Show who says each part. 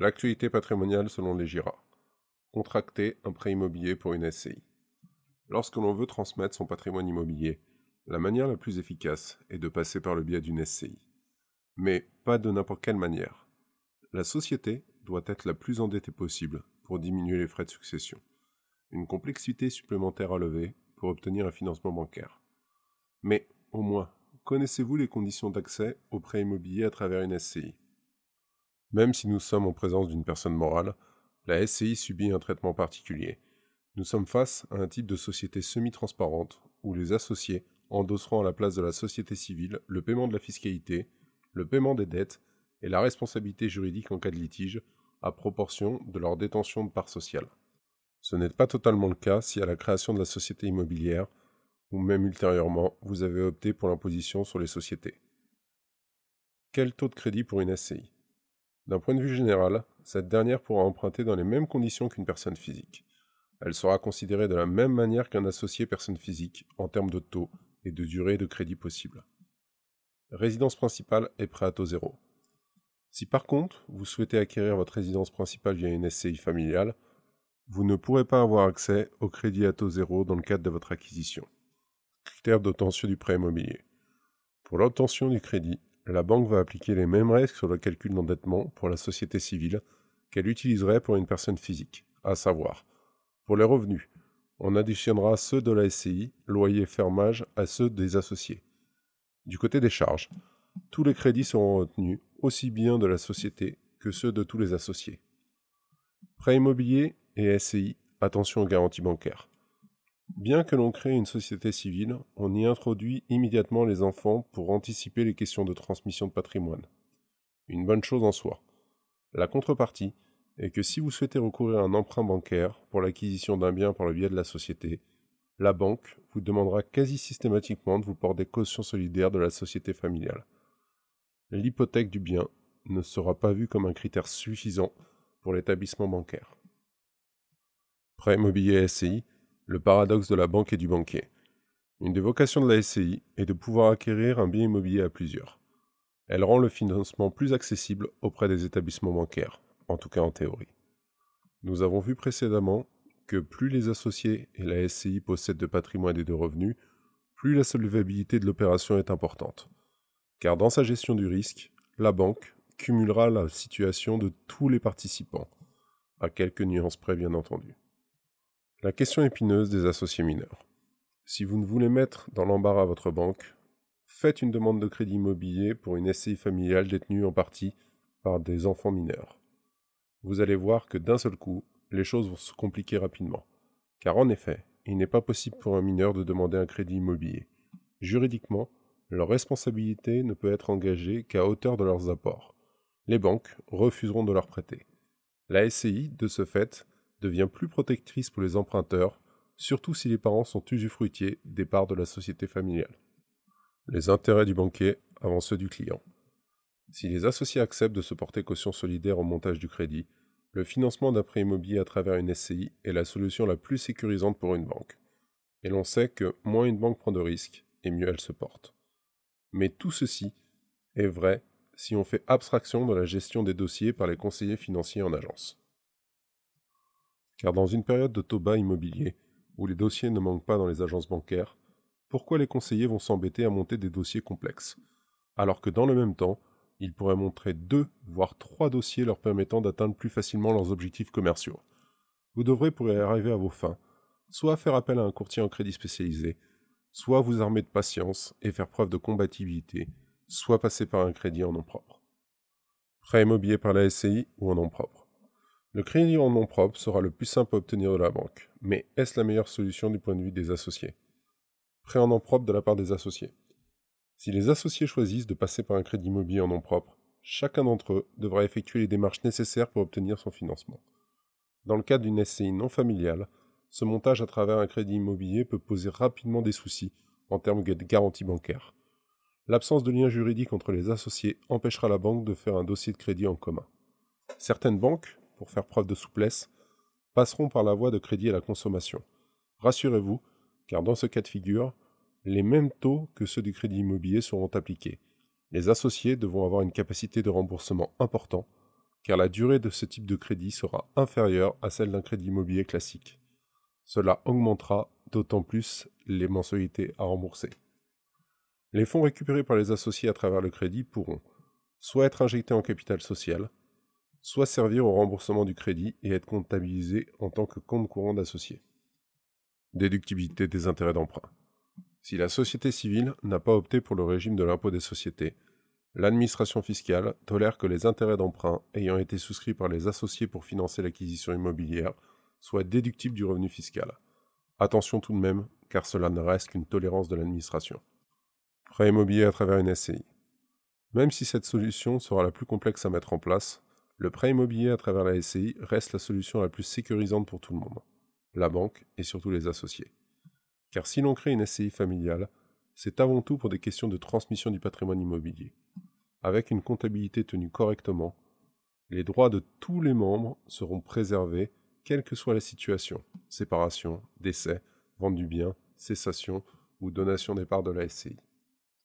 Speaker 1: L'actualité patrimoniale selon les GIRA. Contracter un prêt immobilier pour une SCI. Lorsque l'on veut transmettre son patrimoine immobilier, la manière la plus efficace est de passer par le biais d'une SCI. Mais pas de n'importe quelle manière. La société doit être la plus endettée possible pour diminuer les frais de succession. Une complexité supplémentaire à lever pour obtenir un financement bancaire. Mais, au moins, connaissez-vous les conditions d'accès au prêt immobilier à travers une SCI même si nous sommes en présence d'une personne morale, la SCI subit un traitement particulier. Nous sommes face à un type de société semi-transparente où les associés endosseront à la place de la société civile le paiement de la fiscalité, le paiement des dettes et la responsabilité juridique en cas de litige, à proportion de leur détention de part sociale. Ce n'est pas totalement le cas si à la création de la société immobilière, ou même ultérieurement, vous avez opté pour l'imposition sur les sociétés. Quel taux de crédit pour une SCI d'un point de vue général, cette dernière pourra emprunter dans les mêmes conditions qu'une personne physique. Elle sera considérée de la même manière qu'un associé personne physique en termes de taux et de durée de crédit possible. Résidence principale est prêt à taux zéro. Si par contre vous souhaitez acquérir votre résidence principale via une SCI familiale, vous ne pourrez pas avoir accès au crédit à taux zéro dans le cadre de votre acquisition. Critère d'obtention du prêt immobilier. Pour l'obtention du crédit, la banque va appliquer les mêmes règles sur le calcul d'endettement pour la société civile qu'elle utiliserait pour une personne physique, à savoir, pour les revenus, on additionnera ceux de la SCI, loyer fermage, à ceux des associés. Du côté des charges, tous les crédits seront retenus, aussi bien de la société que ceux de tous les associés. Prêt immobilier et SCI, attention aux garanties bancaires. Bien que l'on crée une société civile, on y introduit immédiatement les enfants pour anticiper les questions de transmission de patrimoine. Une bonne chose en soi. La contrepartie est que si vous souhaitez recourir à un emprunt bancaire pour l'acquisition d'un bien par le biais de la société, la banque vous demandera quasi systématiquement de vous porter caution solidaire de la société familiale. L'hypothèque du bien ne sera pas vue comme un critère suffisant pour l'établissement bancaire. Prêt immobilier SCI le paradoxe de la banque et du banquier. Une des vocations de la SCI est de pouvoir acquérir un bien immobilier à plusieurs. Elle rend le financement plus accessible auprès des établissements bancaires, en tout cas en théorie. Nous avons vu précédemment que plus les associés et la SCI possèdent de patrimoine et de revenus, plus la solvabilité de l'opération est importante. Car dans sa gestion du risque, la banque cumulera la situation de tous les participants, à quelques nuances près bien entendu. La question épineuse des associés mineurs. Si vous ne voulez mettre dans l'embarras votre banque, faites une demande de crédit immobilier pour une SCI familiale détenue en partie par des enfants mineurs. Vous allez voir que d'un seul coup, les choses vont se compliquer rapidement. Car en effet, il n'est pas possible pour un mineur de demander un crédit immobilier. Juridiquement, leur responsabilité ne peut être engagée qu'à hauteur de leurs apports. Les banques refuseront de leur prêter. La SCI, de ce fait, devient plus protectrice pour les emprunteurs, surtout si les parents sont usufruitiers des parts de la société familiale. Les intérêts du banquier avant ceux du client. Si les associés acceptent de se porter caution solidaire au montage du crédit, le financement d'un prêt immobilier à travers une SCI est la solution la plus sécurisante pour une banque. Et l'on sait que moins une banque prend de risques, et mieux elle se porte. Mais tout ceci est vrai si on fait abstraction de la gestion des dossiers par les conseillers financiers en agence. Car dans une période de taux bas immobilier, où les dossiers ne manquent pas dans les agences bancaires, pourquoi les conseillers vont s'embêter à monter des dossiers complexes? Alors que dans le même temps, ils pourraient montrer deux, voire trois dossiers leur permettant d'atteindre plus facilement leurs objectifs commerciaux. Vous devrez, pour y arriver à vos fins, soit faire appel à un courtier en crédit spécialisé, soit vous armer de patience et faire preuve de combativité, soit passer par un crédit en nom propre. Prêt immobilier par la SCI ou en nom propre le crédit en nom propre sera le plus simple à obtenir de la banque, mais est-ce la meilleure solution du point de vue des associés? Prêt en nom propre de la part des associés. Si les associés choisissent de passer par un crédit immobilier en nom propre, chacun d'entre eux devra effectuer les démarches nécessaires pour obtenir son financement. Dans le cadre d'une SCI non familiale, ce montage à travers un crédit immobilier peut poser rapidement des soucis en termes de garantie bancaire. L'absence de lien juridique entre les associés empêchera la banque de faire un dossier de crédit en commun. Certaines banques pour faire preuve de souplesse, passeront par la voie de crédit à la consommation. Rassurez-vous, car dans ce cas de figure, les mêmes taux que ceux du crédit immobilier seront appliqués. Les associés devront avoir une capacité de remboursement important, car la durée de ce type de crédit sera inférieure à celle d'un crédit immobilier classique. Cela augmentera d'autant plus les mensualités à rembourser. Les fonds récupérés par les associés à travers le crédit pourront soit être injectés en capital social, soit servir au remboursement du crédit et être comptabilisés en tant que compte courant d'associés. Déductibilité des intérêts d'emprunt. Si la société civile n'a pas opté pour le régime de l'impôt des sociétés, l'administration fiscale tolère que les intérêts d'emprunt ayant été souscrits par les associés pour financer l'acquisition immobilière soient déductibles du revenu fiscal. Attention tout de même, car cela ne reste qu'une tolérance de l'administration. Prêt immobilier à travers une SCI. Même si cette solution sera la plus complexe à mettre en place, le prêt immobilier à travers la SCI reste la solution la plus sécurisante pour tout le monde, la banque et surtout les associés. Car si l'on crée une SCI familiale, c'est avant tout pour des questions de transmission du patrimoine immobilier. Avec une comptabilité tenue correctement, les droits de tous les membres seront préservés, quelle que soit la situation séparation, décès, vente du bien, cessation ou donation des parts de la SCI.